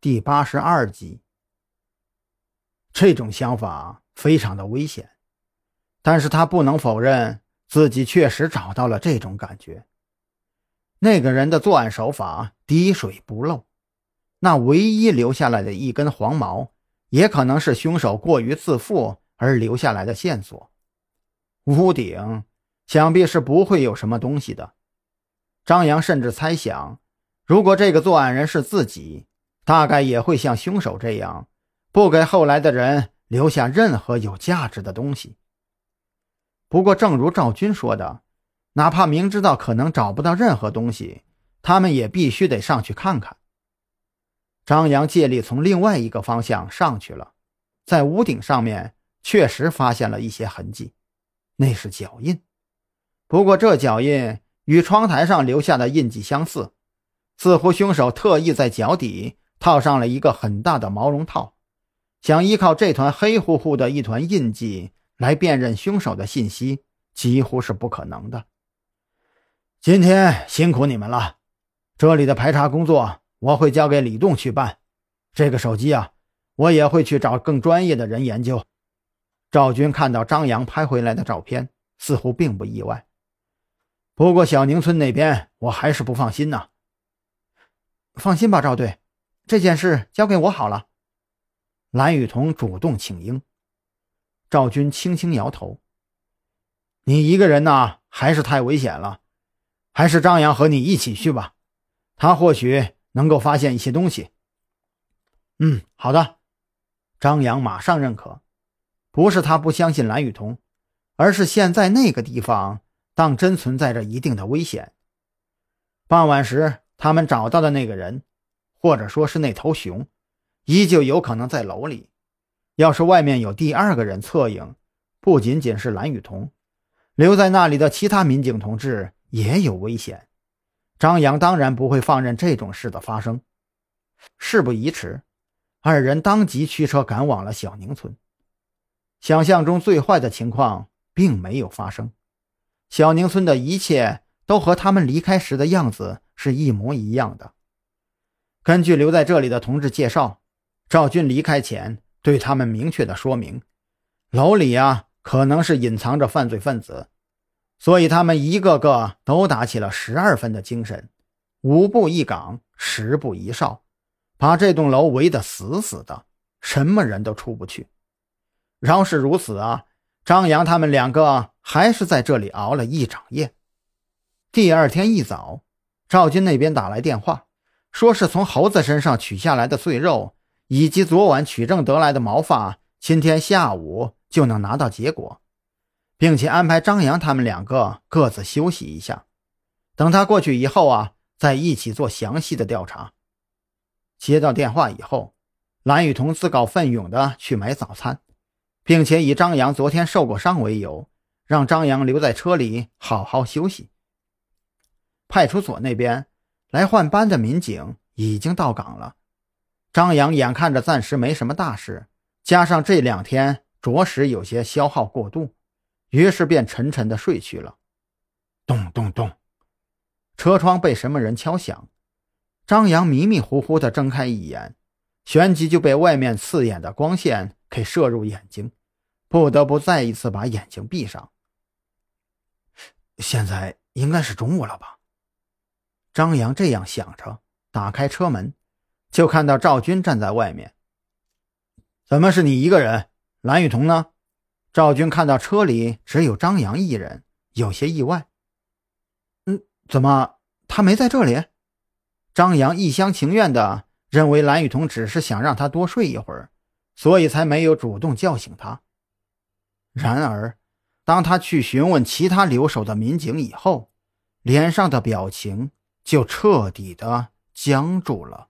第八十二集。这种想法非常的危险，但是他不能否认自己确实找到了这种感觉。那个人的作案手法滴水不漏，那唯一留下来的一根黄毛，也可能是凶手过于自负而留下来的线索。屋顶想必是不会有什么东西的。张扬甚至猜想，如果这个作案人是自己，大概也会像凶手这样。不给后来的人留下任何有价值的东西。不过，正如赵军说的，哪怕明知道可能找不到任何东西，他们也必须得上去看看。张扬借力从另外一个方向上去了，在屋顶上面确实发现了一些痕迹，那是脚印。不过，这脚印与窗台上留下的印记相似，似乎凶手特意在脚底套上了一个很大的毛绒套。想依靠这团黑乎乎的一团印记来辨认凶手的信息，几乎是不可能的。今天辛苦你们了，这里的排查工作我会交给李栋去办。这个手机啊，我也会去找更专业的人研究。赵军看到张扬拍回来的照片，似乎并不意外。不过小宁村那边，我还是不放心呐。放心吧，赵队，这件事交给我好了。蓝雨桐主动请缨，赵军轻轻摇头：“你一个人呢，还是太危险了，还是张扬和你一起去吧，他或许能够发现一些东西。”嗯，好的。张扬马上认可，不是他不相信蓝雨桐，而是现在那个地方当真存在着一定的危险。傍晚时，他们找到的那个人，或者说是那头熊。依旧有可能在楼里。要是外面有第二个人侧影，不仅仅是蓝雨桐，留在那里的其他民警同志也有危险。张扬当然不会放任这种事的发生。事不宜迟，二人当即驱车赶往了小宁村。想象中最坏的情况并没有发生，小宁村的一切都和他们离开时的样子是一模一样的。根据留在这里的同志介绍。赵军离开前，对他们明确的说明，楼里啊可能是隐藏着犯罪分子，所以他们一个个都打起了十二分的精神，五步一岗，十步一哨，把这栋楼围得死死的，什么人都出不去。饶是如此啊，张扬他们两个还是在这里熬了一整夜。第二天一早，赵军那边打来电话，说是从猴子身上取下来的碎肉。以及昨晚取证得来的毛发，今天下午就能拿到结果，并且安排张扬他们两个各自休息一下，等他过去以后啊，再一起做详细的调查。接到电话以后，蓝雨桐自告奋勇的去买早餐，并且以张扬昨天受过伤为由，让张扬留在车里好好休息。派出所那边来换班的民警已经到岗了。张扬眼看着暂时没什么大事，加上这两天着实有些消耗过度，于是便沉沉的睡去了。咚咚咚，车窗被什么人敲响。张扬迷迷糊糊的睁开一眼，旋即就被外面刺眼的光线给射入眼睛，不得不再一次把眼睛闭上。现在应该是中午了吧？张扬这样想着，打开车门。就看到赵军站在外面。怎么是你一个人？蓝雨桐呢？赵军看到车里只有张扬一人，有些意外。嗯，怎么他没在这里？张扬一厢情愿的认为蓝雨桐只是想让他多睡一会儿，所以才没有主动叫醒他。然而，当他去询问其他留守的民警以后，脸上的表情就彻底的僵住了。